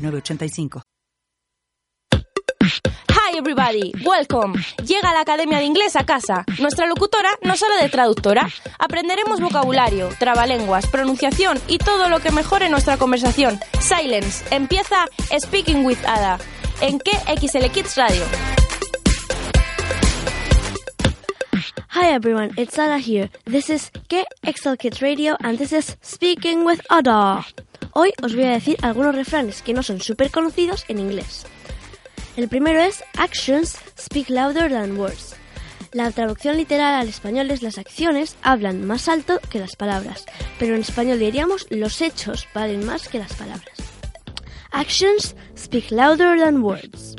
906985. Hi everybody, welcome. Llega la Academia de Inglés a casa. Nuestra locutora no sale de traductora. Aprenderemos vocabulario, trabalenguas, pronunciación y todo lo que mejore nuestra conversación. Silence. Empieza Speaking with Ada. ¿En qué XL Kids Radio? Hi everyone, it's Ada here. This is Excel Kids Radio and this is Speaking with Ada. Hoy os voy a decir algunos refranes que no son súper conocidos en inglés. El primero es Actions speak louder than words. La traducción literal al español es las acciones hablan más alto que las palabras, pero en español diríamos los hechos valen más que las palabras. Actions speak louder than words.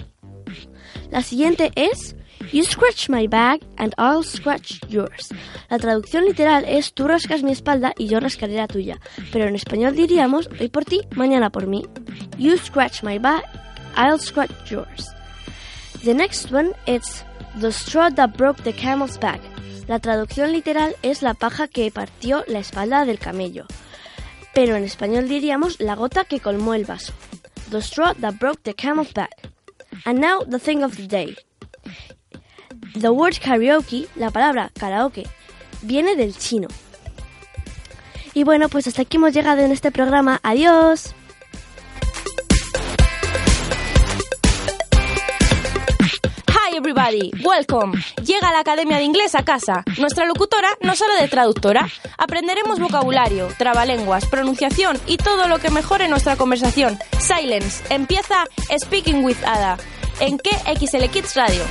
La siguiente es You scratch my back and I'll scratch yours. La traducción literal es tú rascas mi espalda y yo rascaré la tuya, pero en español diríamos hoy por ti, mañana por mí. You scratch my back, I'll scratch yours. The next one is the straw that broke the camel's back. La traducción literal es la paja que partió la espalda del camello, pero en español diríamos la gota que colmó el vaso. The straw that broke the camel's back. And now the thing of the day. The word karaoke, la palabra karaoke, viene del chino. Y bueno, pues hasta aquí hemos llegado en este programa. Adiós. Hi everybody, welcome. Llega la Academia de Inglés a casa. Nuestra locutora no sale de traductora. Aprenderemos vocabulario, trabalenguas, pronunciación y todo lo que mejore nuestra conversación. Silence. Empieza Speaking with Ada. ¿En qué XL Kids Radio?